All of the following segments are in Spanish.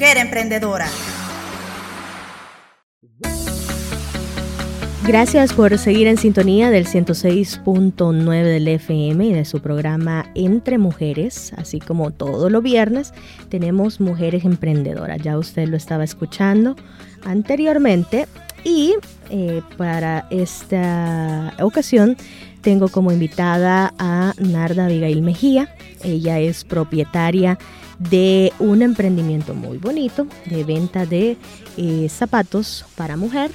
mujer emprendedora. Gracias por seguir en sintonía del 106.9 del FM y de su programa Entre Mujeres, así como todos los viernes tenemos Mujeres Emprendedoras. Ya usted lo estaba escuchando anteriormente y eh, para esta ocasión tengo como invitada a Narda Abigail Mejía. Ella es propietaria un emprendimiento muy bonito de venta de eh, zapatos para mujer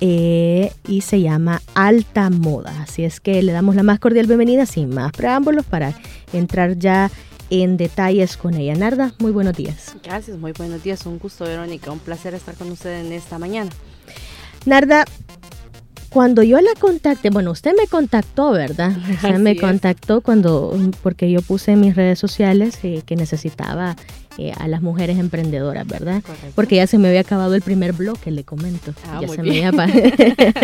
eh, y se llama Alta Moda. Así es que le damos la más cordial bienvenida sin más preámbulos para entrar ya en detalles con ella. Narda, muy buenos días. Gracias, muy buenos días. Un gusto, Verónica. Un placer estar con usted en esta mañana. Narda, cuando yo la contacté, bueno, usted me contactó, ¿verdad? Usted me contactó cuando, porque yo puse en mis redes sociales eh, que necesitaba eh, a las mujeres emprendedoras, ¿verdad? Porque ya se me había acabado el primer bloque, le comento. Ah, ya muy se bien. me había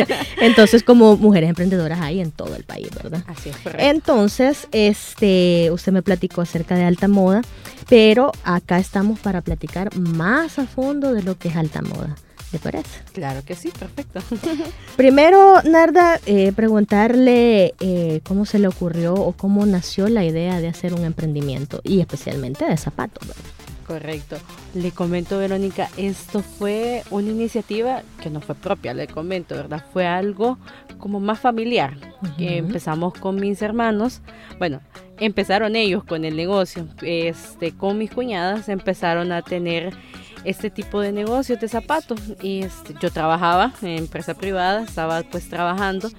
Entonces, como mujeres emprendedoras hay en todo el país, ¿verdad? Así es, correcto. Entonces, este, usted me platicó acerca de alta moda, pero acá estamos para platicar más a fondo de lo que es alta moda. ¿Le parece? Claro que sí, perfecto. Primero, Narda, eh, preguntarle eh, cómo se le ocurrió o cómo nació la idea de hacer un emprendimiento y especialmente de zapatos. ¿verdad? Correcto. Le comento, Verónica, esto fue una iniciativa que no fue propia, le comento, ¿verdad? Fue algo como más familiar. que empezamos con mis hermanos. Bueno, empezaron ellos con el negocio. Este, con mis cuñadas empezaron a tener este tipo de negocios de zapatos. Y este, yo trabajaba en empresa privada, estaba pues trabajando.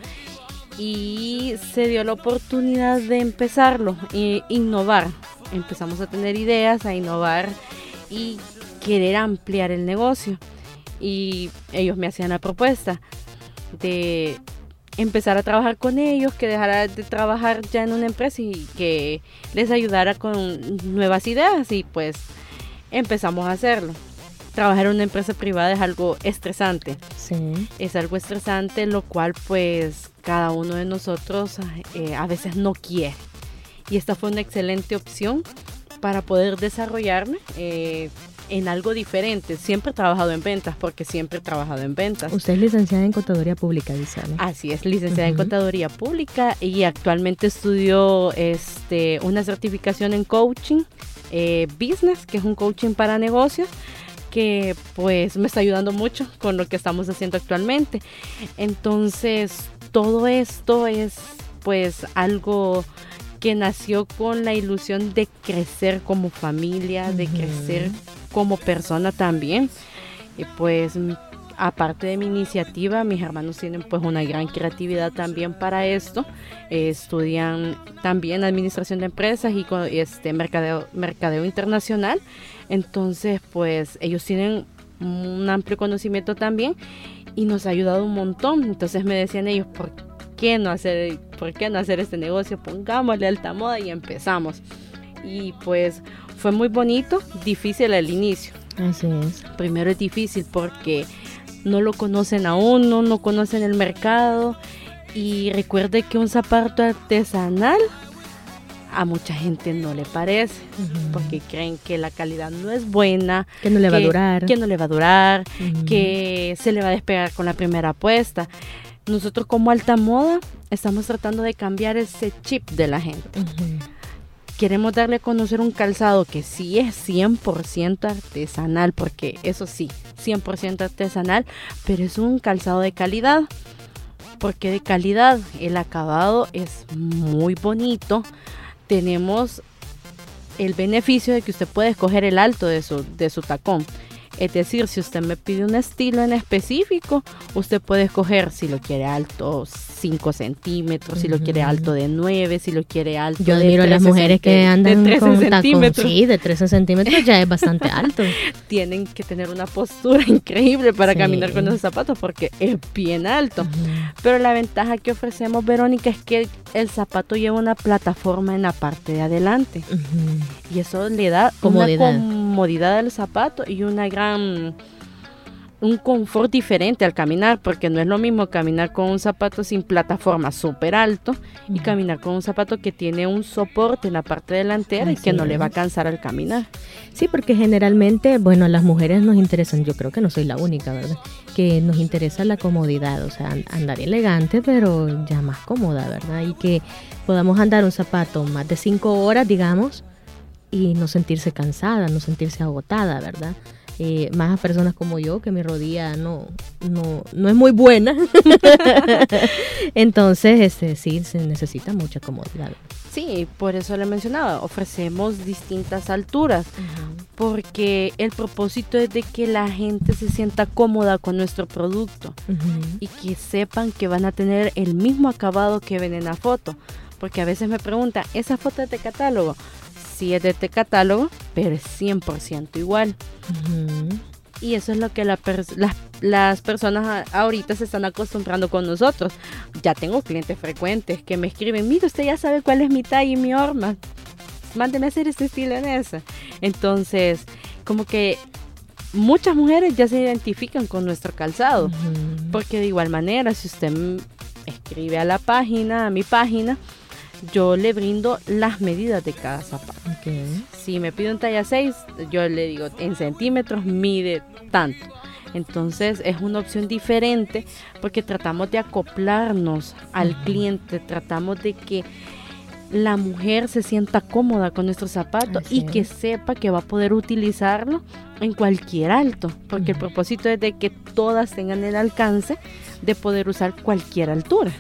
Y se dio la oportunidad de empezarlo, e innovar. Empezamos a tener ideas, a innovar y querer ampliar el negocio. Y ellos me hacían la propuesta de empezar a trabajar con ellos, que dejara de trabajar ya en una empresa y que les ayudara con nuevas ideas y pues empezamos a hacerlo. Trabajar en una empresa privada es algo estresante, Sí. es algo estresante lo cual pues cada uno de nosotros eh, a veces no quiere. Y esta fue una excelente opción para poder desarrollarme eh, en algo diferente. Siempre he trabajado en ventas porque siempre he trabajado en ventas. Usted es licenciada en Contaduría Pública, dice. ¿no? Así es, licenciada en Ujú. Contaduría Pública y actualmente estudio este, una certificación en coaching eh, business, que es un coaching para negocios que pues me está ayudando mucho con lo que estamos haciendo actualmente. Entonces, todo esto es pues algo que nació con la ilusión de crecer como familia, de crecer como persona también. Y pues aparte de mi iniciativa, mis hermanos tienen pues una gran creatividad también para esto. Eh, estudian también administración de empresas y este mercadeo, mercadeo internacional. Entonces, pues ellos tienen un amplio conocimiento también y nos ha ayudado un montón. Entonces me decían ellos, ¿por qué no hacer, por qué no hacer este negocio? Pongámosle alta moda y empezamos. Y pues fue muy bonito, difícil al inicio. Así es. Primero es difícil porque no lo conocen a uno, no conocen el mercado. Y recuerde que un zapato artesanal a mucha gente no le parece porque creen que la calidad no es buena, que no le va a durar. que no le va a durar, que se le va a despegar con la primera apuesta. Nosotros como alta moda estamos tratando de cambiar ese chip de la gente. Queremos darle a conocer un calzado que sí es 100% artesanal, porque eso sí, 100% artesanal, pero es un calzado de calidad. Porque de calidad el acabado es muy bonito. Tenemos el beneficio de que usted puede escoger el alto de su, de su tacón. Es decir, si usted me pide un estilo en específico, usted puede escoger si lo quiere alto 5 centímetros, si lo quiere alto de 9, si lo quiere alto Yo de admiro a las 13 mujeres que andan de 13 con centímetros. Sí, de 13 centímetros ya es bastante alto. Tienen que tener una postura increíble para Sí. caminar con esos zapatos porque es bien alto. Pero la ventaja que ofrecemos, Verónica, es que el zapato lleva una plataforma en la parte de adelante. Y eso le da Comodidad. una comodidad al zapato y una gran un confort diferente al caminar, porque no es lo mismo caminar con un zapato sin plataforma súper alto y caminar con un zapato que tiene un soporte en la parte delantera y que no le va a cansar al caminar. Sí, porque generalmente, bueno, las mujeres nos interesan, yo creo que no soy la única, ¿verdad? Que nos interesa la comodidad, o sea, andar elegante, pero ya más cómoda, ¿verdad? Y que podamos andar un zapato más de cinco horas, digamos, y no sentirse cansada, no sentirse agotada, ¿verdad? Eh, más a personas como yo, que mi rodilla no, no, no es muy buena. Entonces, este, sí, se necesita mucha comodidad. Sí, por eso le mencionaba, ofrecemos distintas alturas, porque el propósito es de que la gente se sienta cómoda con nuestro producto y que sepan que van a tener el mismo acabado que ven en la foto. Porque a veces me preguntan, ¿esa foto es de catálogo? Sí es de este catálogo, pero es 100% igual. Y eso es lo que las personas ahorita se están acostumbrando con nosotros. Ya tengo clientes frecuentes que me escriben, mire, usted ya sabe cuál es mi talla y mi horma. Mándeme a hacer este estilo en esa. Entonces, como que muchas mujeres ya se identifican con nuestro calzado. Porque de igual manera, si usted escribe a la página, a mi página, yo le brindo las medidas de cada zapato. Si me pide un talla 6, yo le digo en centímetros mide tanto. Entonces es una opción diferente porque tratamos de acoplarnos al cliente, tratamos de que la mujer se sienta cómoda con nuestro zapato y que sepa que va a poder utilizarlo en cualquier alto, porque el propósito es de que todas tengan el alcance de poder usar cualquier altura.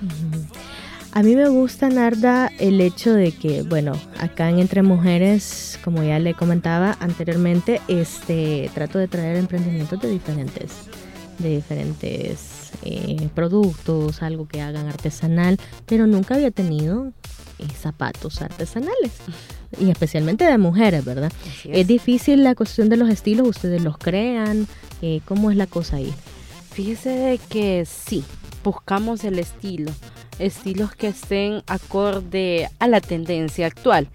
A mí me gusta, Narda, el hecho de que, bueno, acá en Entre Mujeres, como ya le comentaba anteriormente, este, trato de traer emprendimientos de diferentes, de diferentes eh, productos, algo que hagan artesanal, pero nunca había tenido eh, zapatos artesanales y especialmente de mujeres, ¿verdad? Es. difícil la cuestión de los estilos, ustedes los crean, eh, ¿cómo es la cosa ahí? Fíjese que sí, buscamos el estilo estilos que estén acorde a la tendencia actual.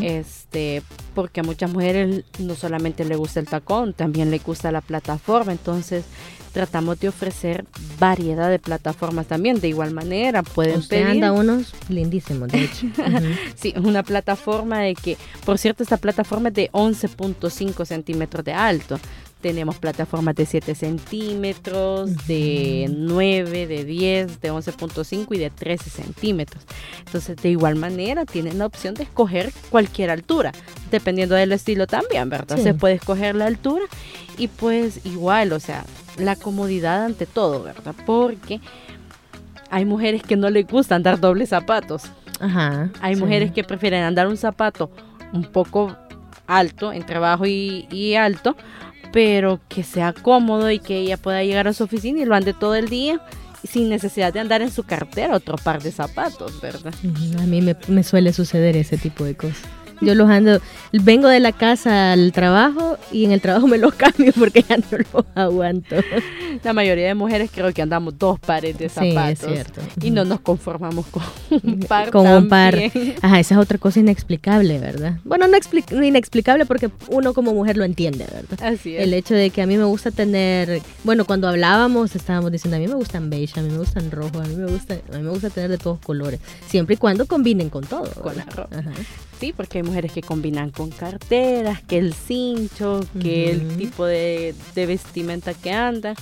Este, porque a muchas mujeres no solamente le gusta el tacón, también le gusta la plataforma, entonces tratamos de ofrecer variedad de plataformas también. De igual manera, pueden Usted pedir. anda unos lindísimos, de hecho. sí, una plataforma de que, por cierto, esta plataforma es de 11.5 centímetros de alto. Tenemos plataformas de 7 centímetros, de 9, de 10, de 11.5 y de 13 centímetros. Entonces, de igual manera, tienen la opción de escoger cualquier altura, dependiendo del estilo también, ¿verdad? Se puede escoger la altura y pues igual, o sea, la comodidad ante todo, ¿verdad? Porque hay mujeres que no les gusta andar dobles zapatos. Ajá. Hay mujeres que prefieren andar un zapato un poco alto, entre bajo y, y alto, pero que sea cómodo y que ella pueda llegar a su oficina y lo ande todo el día sin necesidad de andar en su cartera otro par de zapatos, ¿verdad? A mí me, me suele suceder ese tipo de cosas. Yo los ando, vengo de la casa al trabajo y en el trabajo me los cambio porque ya no los aguanto. La mayoría de mujeres creo que andamos dos pares de zapatos. Sí, es cierto. Y no nos conformamos con un par. Con un par. Ajá, esa es otra cosa inexplicable, ¿verdad? Bueno, no inexplicable porque uno como mujer lo entiende, ¿verdad? Así es. El hecho de que a mí me gusta tener, bueno, cuando hablábamos estábamos diciendo, a mí me gustan beige, a mí me gustan rojo, a mí me gusta, a mí me gusta tener de todos colores, siempre y cuando combinen con todo. Con la ropa. Ajá. Sí, porque mujeres que combinan con carteras, que el cincho, que el tipo de, vestimenta que andan,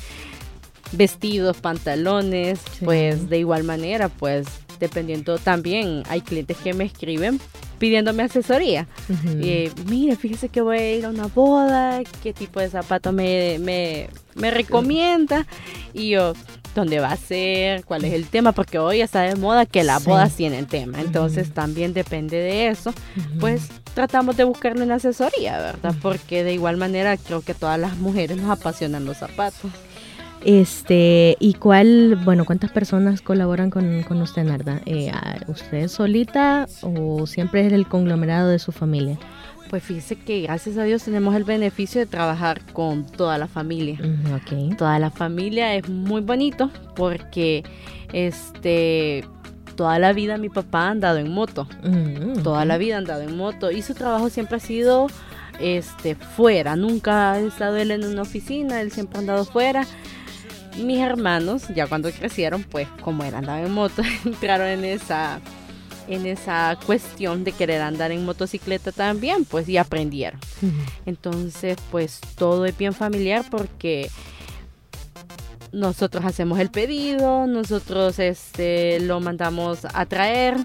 vestidos, pantalones, pues de igual manera, pues dependiendo también, hay clientes que me escriben pidiéndome asesoría. y, mire, fíjese que voy a ir a una boda, qué tipo de zapato me, me, me recomienda. Y yo, dónde va a ser, cuál es el tema, porque hoy está de moda que las bodas tienen tema. Entonces también depende de eso, pues tratamos de buscarle una asesoría, ¿verdad? Porque de igual manera creo que todas las mujeres nos apasionan los zapatos. Este, ¿y cuál, bueno, cuántas personas colaboran con, con usted, Narda? Eh, ¿Usted solita o siempre es el conglomerado de su familia? Pues fíjese que gracias a Dios tenemos el beneficio de trabajar con toda la familia. Toda la familia es muy bonito porque este toda la vida mi papá ha andado en moto. Toda la vida ha andado en moto y su trabajo siempre ha sido este, fuera. Nunca ha estado él en una oficina, él siempre ha andado fuera. Mis hermanos, ya cuando crecieron, pues como él andaba en moto, entraron en esa en esa cuestión de querer andar en motocicleta también, pues y aprendieron. Entonces, pues todo es bien familiar porque nosotros hacemos el pedido, nosotros este lo mandamos a traer,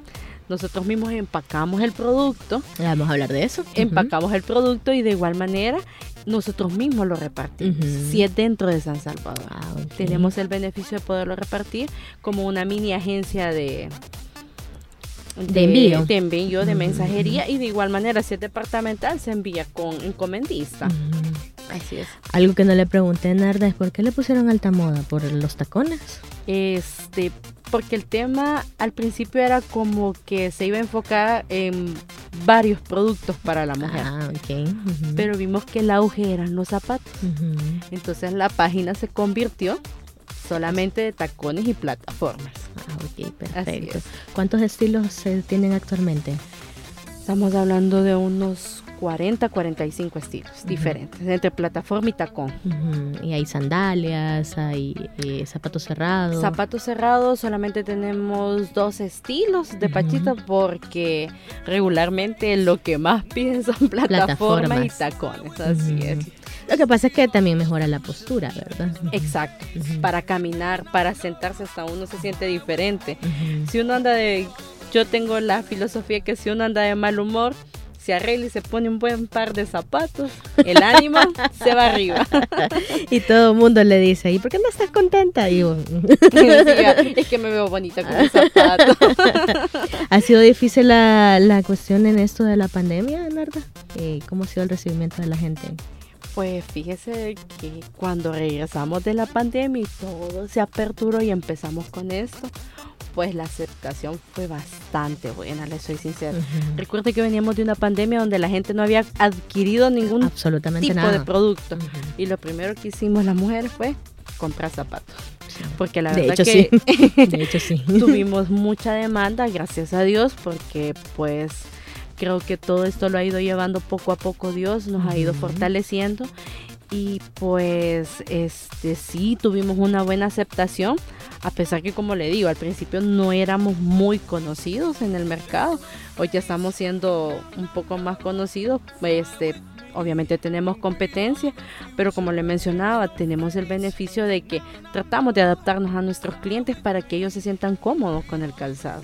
nosotros mismos empacamos el producto. Vamos a hablar de eso. Empacamos el producto y de igual manera nosotros mismos lo repartimos. Si es dentro de San Salvador. Ah, Tenemos el beneficio de poderlo repartir como una mini agencia de, de, envío. De envío, de mensajería y de igual manera si es departamental se envía con encomendista. Así es. Algo que no le pregunté a Narda es por qué le pusieron alta moda, por los tacones. Este, porque el tema al principio era como que se iba a enfocar en varios productos para la mujer. Ah, ok. Pero vimos que el auge eran los zapatos. Entonces la página se convirtió solamente de tacones y plataformas. Ah, ok, perfecto. ¿Cuántos estilos se tienen actualmente? Estamos hablando de unos 40, 45 estilos diferentes, entre plataforma y tacón. Y hay sandalias, hay eh, zapatos cerrados. Zapatos cerrados solamente tenemos dos estilos de pachita porque regularmente lo que más piden son plataformas, y tacones, así es. Lo que pasa es que también mejora la postura, ¿verdad? Exacto. Para caminar, para sentarse hasta uno se siente diferente. Si uno anda de... Yo tengo la filosofía que si uno anda de mal humor, se arregla y se pone un buen par de zapatos, el ánimo se va arriba. Y todo el mundo le dice, ¿y por qué no estás contenta? Y es que me veo bonita con el zapato. ¿Ha sido difícil la, la cuestión en esto de la pandemia, Narda? Eh, ¿Cómo ha sido el recibimiento de la gente? Pues fíjese que cuando regresamos de la pandemia y todo se aperturó y empezamos con esto, pues la aceptación fue bastante buena, le soy sincera. Recuerde que veníamos de una pandemia donde la gente no había adquirido ningún tipo de producto. Y lo primero que hicimos las mujeres fue comprar zapatos. Porque la verdad que de hecho, sí. tuvimos mucha demanda, gracias a Dios, porque pues creo que todo esto lo ha ido llevando poco a poco Dios, nos ha ido fortaleciendo. Y pues este sí tuvimos una buena aceptación a pesar que como le digo al principio no éramos muy conocidos en el mercado. Hoy ya estamos siendo un poco más conocidos este obviamente tenemos competencia pero como le mencionaba tenemos el beneficio de que tratamos de adaptarnos a nuestros clientes para que ellos se sientan cómodos con el calzado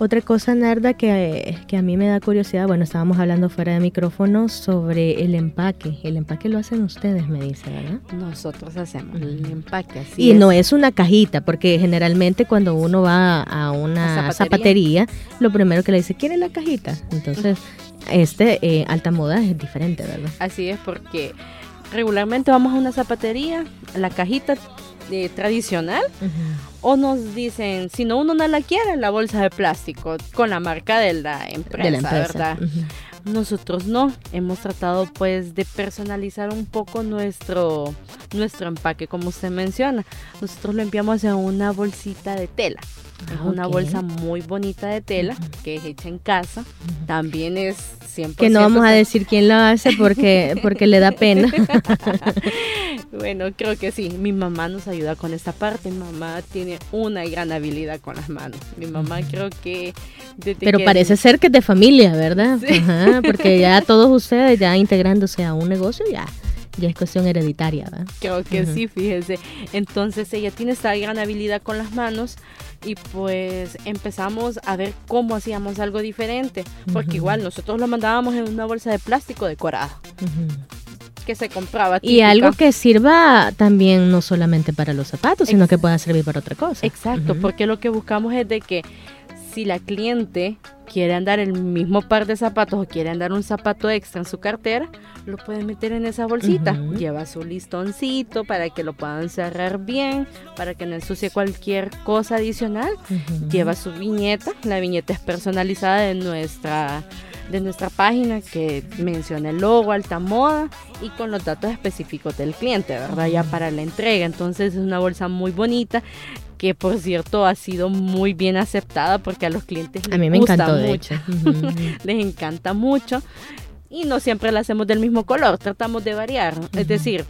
otra cosa, Narda, que, que, a mí me da curiosidad, bueno, estábamos hablando fuera de micrófono sobre el empaque. El empaque lo hacen ustedes, me dice, ¿verdad? Nosotros hacemos el empaque, así Y no es una cajita, porque generalmente cuando uno va a una zapatería? lo primero que le dice, ¿quiere la cajita? Entonces, este eh, alta moda es diferente, ¿verdad? Así es, porque regularmente vamos a una zapatería, la cajita tradicional o nos dicen, si no uno no la quiere, la bolsa de plástico con la marca de la empresa, ¿verdad? Nosotros no, hemos tratado pues de personalizar un poco nuestro, nuestro empaque, como usted menciona. Nosotros lo enviamos en una bolsita de tela. es ah, una bolsa muy bonita de tela que es hecha en casa. También es que no vamos a decir quién lo hace porque, porque le da pena. bueno, creo que sí. Mi mamá nos ayuda con esta parte. Mi mamá tiene una gran habilidad con las manos. Mi mamá creo que... Pero parece ser que es de familia, ¿verdad? porque ya todos ustedes ya integrándose a un negocio ya ya es cuestión hereditaria, ¿verdad? Creo que sí, fíjese. Entonces ella tiene esta gran habilidad con las manos y pues empezamos a ver cómo hacíamos algo diferente, porque igual nosotros lo mandábamos en una bolsa de plástico decorada. Que se compraba. Y algo que sirva también no solamente para los zapatos, sino que pueda servir para otra cosa. Exacto, porque lo que buscamos es de que si la cliente quiere andar el mismo par de zapatos o quiere andar un zapato extra en su cartera, lo puede meter en esa bolsita. Lleva su listoncito para que lo puedan cerrar bien, para que no ensucie cualquier cosa adicional. Lleva su viñeta, la viñeta es personalizada de nuestra de nuestra página que menciona el logo, alta moda y con los datos específicos del cliente, ¿verdad? Ya para la entrega. Entonces es una bolsa muy bonita que por cierto ha sido muy bien aceptada porque a los clientes les a mí me gusta encantó, mucho. les encanta mucho. y no siempre la hacemos del mismo color, tratamos de variar. Es decir,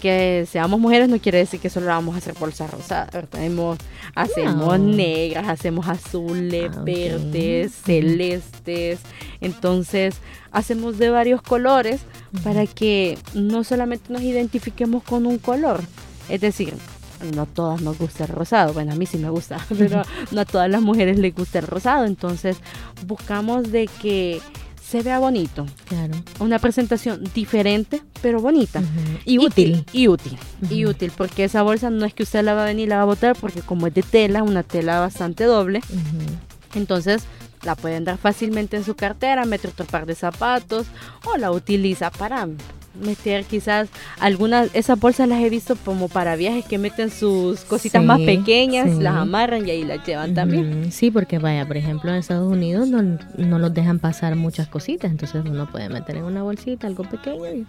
que seamos mujeres no quiere decir que solo vamos a hacer bolsas rosadas. Hacemos, hacemos negras, hacemos azules, ah, verdes, celestes. Entonces, hacemos de varios colores para que no solamente nos identifiquemos con un color. Es decir, no a todas nos gusta el rosado. Bueno, a mí sí me gusta, pero no a todas las mujeres les gusta el rosado. Entonces, buscamos de que se vea bonito. Claro. Una presentación diferente, pero bonita. Y útil. Y, útil. Y útil, porque esa bolsa no es que usted la va a venir y la va a botar, porque como es de tela, una tela bastante doble, entonces la pueden dar fácilmente en su cartera, meter otro par de zapatos o la utiliza para meter quizás algunas, esas bolsas las he visto como para viajes que meten sus cositas más pequeñas, las amarran y ahí las llevan también. Sí, porque vaya, por ejemplo en Estados Unidos no, no los dejan pasar muchas cositas, entonces uno puede meter en una bolsita algo pequeño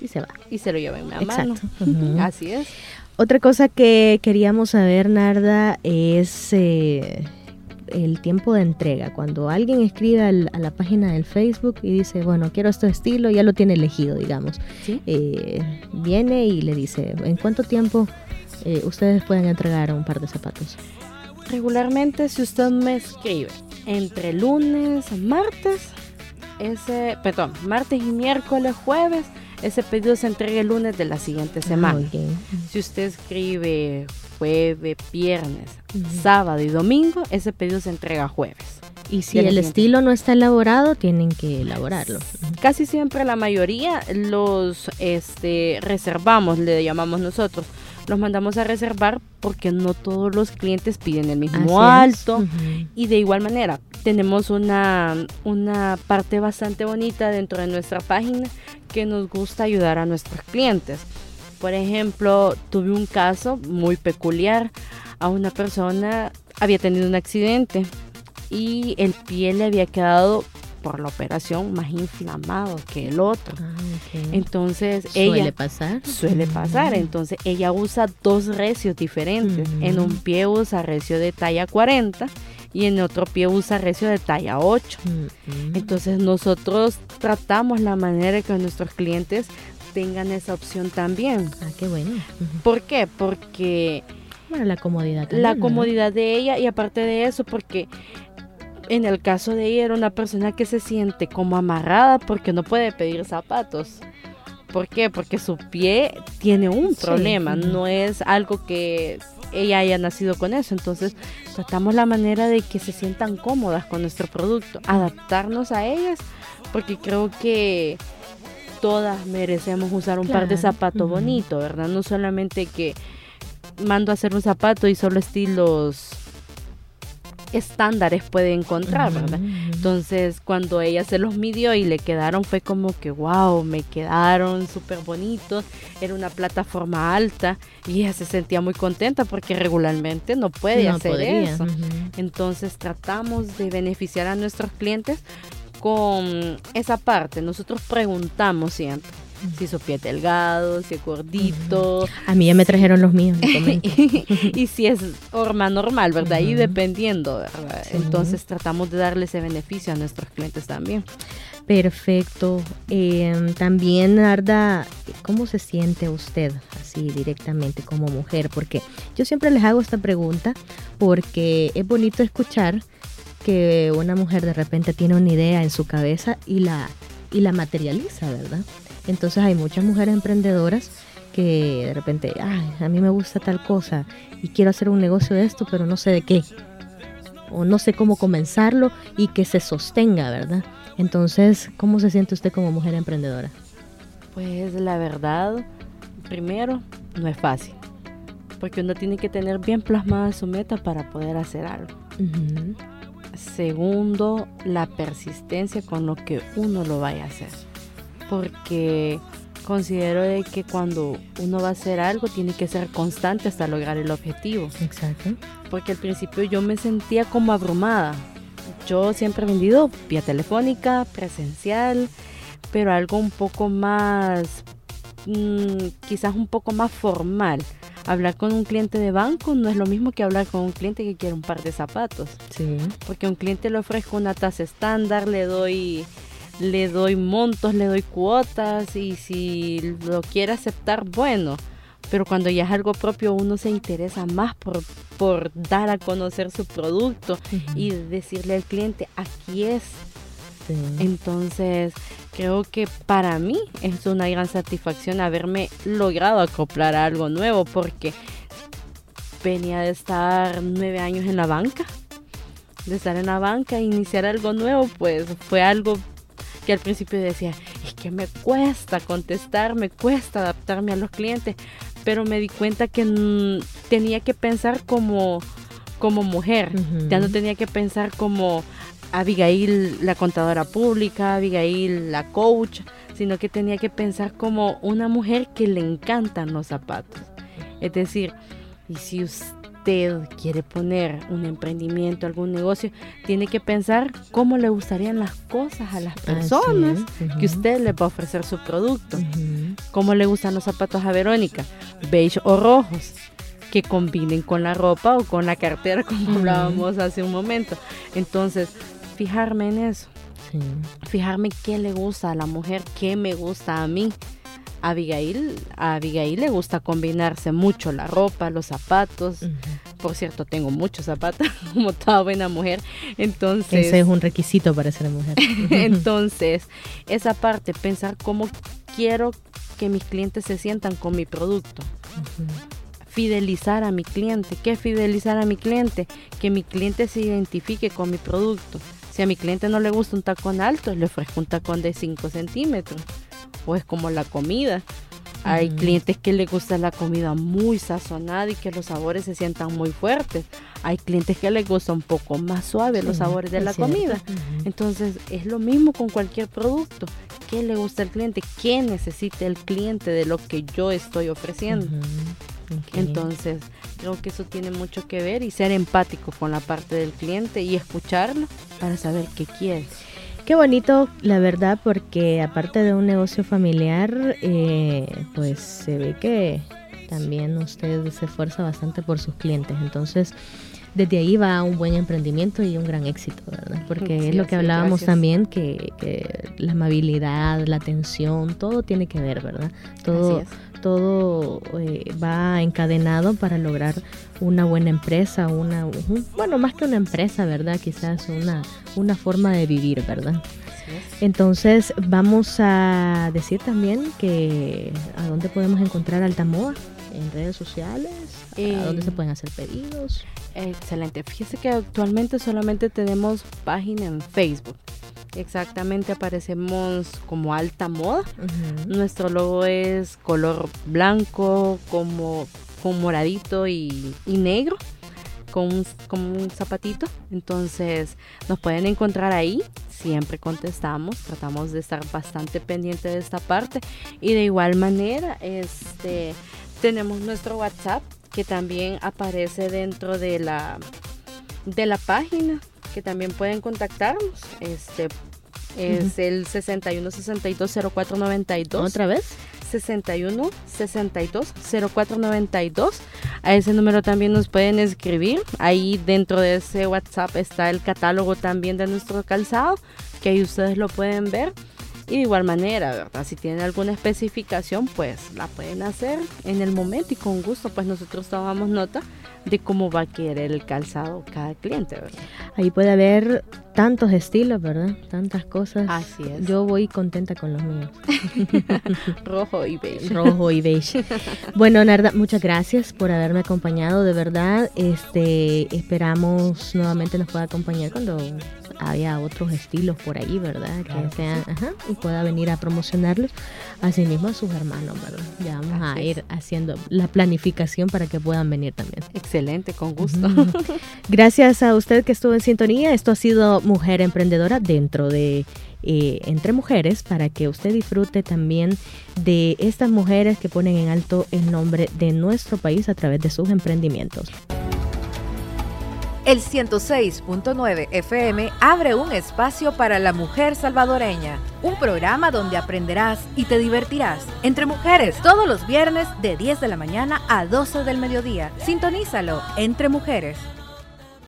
y, se va. Y se lo lleva en la mano. Así es. Otra cosa que queríamos saber, Narda, es... Eh, el tiempo de entrega. Cuando alguien escribe a la página del Facebook y dice, bueno, quiero este estilo, ya lo tiene elegido, digamos. Eh, viene y le dice, ¿en cuánto tiempo eh, ustedes pueden entregar un par de zapatos? Regularmente, si usted me escribe entre lunes, martes, ese, perdón, martes y miércoles, jueves, ese pedido se entrega el lunes de la siguiente ah, semana. Si usted escribe jueves, viernes, sábado y domingo, ese pedido se entrega jueves. Y si el estilo no está elaborado, tienen que elaborarlo. Casi siempre la mayoría los este, reservamos, le llamamos nosotros. Los mandamos a reservar porque no todos los clientes piden el mismo alto. Y de igual manera, tenemos una, una parte bastante bonita dentro de nuestra página que nos gusta ayudar a nuestros clientes. Por ejemplo, tuve un caso muy peculiar. A una persona había tenido un accidente y el pie le había quedado por la operación más inflamado que el otro. Ah, Entonces ella suele pasar. Suele pasar. Entonces ella usa dos recios diferentes. En un pie usa recio de talla 40 y en otro pie usa recio de talla 8. Entonces nosotros tratamos la manera que nuestros clientes tengan esa opción también. Ah, qué bueno. ¿Por qué? Porque... Bueno, la comodidad. la comodidad de ella y aparte de eso, porque en el caso de ella era una persona que se siente como amarrada porque no puede pedir zapatos. ¿Por qué? Porque su pie tiene un problema, no es algo que ella haya nacido con eso. Entonces, tratamos la manera de que se sientan cómodas con nuestro producto, adaptarnos a ellas, porque creo que todas merecemos usar un par de zapatos bonitos, ¿verdad? No solamente que mando a hacer un zapato y solo estilos estándares puede encontrar, ¿verdad? Entonces, cuando ella se los midió y le quedaron, fue como que, wow, me quedaron súper bonitos, era una plataforma alta y ella se sentía muy contenta porque regularmente no puede hacer eso. Entonces, tratamos de beneficiar a nuestros clientes con esa parte. Nosotros preguntamos siempre si su pie es delgado, si es gordito. A mí ya me trajeron los míos. y, si es horma normal, ¿verdad? Y dependiendo, ¿verdad? Entonces tratamos de darle ese beneficio a nuestros clientes también. Perfecto. Em, también, Arda, ¿cómo se siente usted así directamente como mujer? Porque yo siempre les hago esta pregunta porque es bonito escuchar que una mujer de repente tiene una idea en su cabeza y la, y la materializa, ¿verdad? Entonces hay muchas mujeres emprendedoras que de repente, ay, a mí me gusta tal cosa y quiero hacer un negocio de esto, pero no sé de qué. O no sé cómo comenzarlo y que se sostenga, ¿verdad? Entonces, ¿cómo se siente usted como mujer emprendedora? Pues la verdad, primero, no es fácil. Porque uno tiene que tener bien plasmada su meta para poder hacer algo. Segundo, la persistencia con lo que uno lo vaya a hacer. Porque considero de que cuando uno va a hacer algo tiene que ser constante hasta lograr el objetivo. Exacto. Porque al principio yo me sentía como abrumada. Yo siempre he vendido vía telefónica, presencial, pero algo un poco más, mm, quizás un poco más formal hablar con un cliente de banco no es lo mismo que hablar con un cliente que quiere un par de zapatos. Sí. Porque a un cliente le ofrezco una tasa estándar, le doy le doy montos, le doy cuotas y si lo quiere aceptar, bueno. Pero cuando ya es algo propio, uno se interesa más por, por dar a conocer su producto y decirle al cliente, aquí es. Entonces, creo que para mí es una gran satisfacción haberme logrado acoplar a algo nuevo porque venía de estar nueve años en la banca, de estar en la banca e iniciar algo nuevo, pues fue algo que al principio decía, es que me cuesta contestar, me cuesta adaptarme a los clientes, pero me di cuenta que tenía que pensar como, como mujer, ya no tenía que pensar como Abigail la contadora pública, Abigail la coach, sino que tenía que pensar como una mujer que le encantan los zapatos. Es decir, y si usted quiere poner un emprendimiento, algún negocio, tiene que pensar cómo le gustarían las cosas a las personas que usted le va a ofrecer su producto. Cómo le gustan los zapatos a Verónica, beige o rojos que combinen con la ropa o con la cartera como hablábamos hace un momento. Entonces, fijarme en eso. Fijarme qué le gusta a la mujer, qué me gusta a mí. A Abigail, a Abigail le gusta combinarse mucho la ropa, los zapatos. Por cierto, tengo muchos zapatos, como toda buena mujer. Entonces. Ese es un requisito para ser mujer. entonces, esa parte, pensar cómo quiero que mis clientes se sientan con mi producto. Fidelizar a mi cliente. ¿Qué es fidelizar a mi cliente? Que mi cliente se identifique con mi producto si a mi cliente no le gusta un tacón alto, le ofrezco un tacón de 5 centímetros. O es como la comida. Hay clientes que les gusta la comida muy sazonada y que los sabores se sientan muy fuertes. Hay clientes que les gusta un poco más suave los sabores de la comida. Entonces es lo mismo con cualquier producto. ¿Qué le gusta al cliente? ¿Qué necesita el cliente de lo que yo estoy ofreciendo? Entonces, creo que eso tiene mucho que ver y ser empático con la parte del cliente y escucharlo para saber qué quiere. Qué bonito, la verdad, porque aparte de un negocio familiar, eh, pues se ve que también usted se esfuerza bastante por sus clientes. Entonces, desde ahí va un buen emprendimiento y un gran éxito, ¿verdad? Porque es lo que hablábamos también, que, que, la amabilidad, la atención, todo tiene que ver, ¿verdad? Todo, todo eh, va encadenado para lograr una buena empresa, una, bueno, más que una empresa, ¿verdad? Quizás una, una forma de vivir, ¿verdad? Entonces vamos a decir también que a dónde podemos encontrar Altamoa en redes sociales, a dónde se pueden hacer pedidos. Excelente. Fíjese que actualmente solamente tenemos página en Facebook. Exactamente, aparecemos como alta moda. Nuestro logo es color blanco, como con moradito y, negro, con un, zapatito. Entonces nos pueden encontrar ahí. Siempre contestamos, tratamos de estar bastante pendiente de esta parte. Y de igual manera, este, tenemos nuestro WhatsApp que también aparece dentro de la, de la página que también pueden contactarnos. Este es el 61 62 0492. ¿Otra vez? 61 62 0492. A ese número también nos pueden escribir. Ahí dentro de ese WhatsApp está el catálogo también de nuestro calzado, que ahí ustedes lo pueden ver. Y de igual manera, ¿verdad? Si tienen alguna especificación, pues la pueden hacer en el momento y con gusto, pues nosotros tomamos nota de cómo va a querer el calzado cada cliente, ¿verdad? Ahí puede haber tantos estilos, ¿verdad? Tantas cosas. Así es. Yo voy contenta con los míos. Rojo y beige. Rojo y beige. bueno, Narda, muchas gracias por haberme acompañado, de verdad. Este, esperamos nuevamente nos pueda acompañar cuando haya otros estilos por ahí, ¿verdad? que sean, ajá, y pueda venir a promocionarlos. Asimismo a sus hermanos, ¿verdad? Ya vamos a ir haciendo la planificación para que puedan venir también. Excelente, con gusto. Gracias a usted que estuvo en sintonía. Esto ha sido Mujer Emprendedora dentro de eh, Entre Mujeres para que usted disfrute también de estas mujeres que ponen en alto el nombre de nuestro país a través de sus emprendimientos. El 106.9 FM abre un espacio para la mujer salvadoreña, un programa donde aprenderás y te divertirás entre mujeres todos los viernes de 10 de la mañana a 12 del mediodía. Sintonízalo entre mujeres.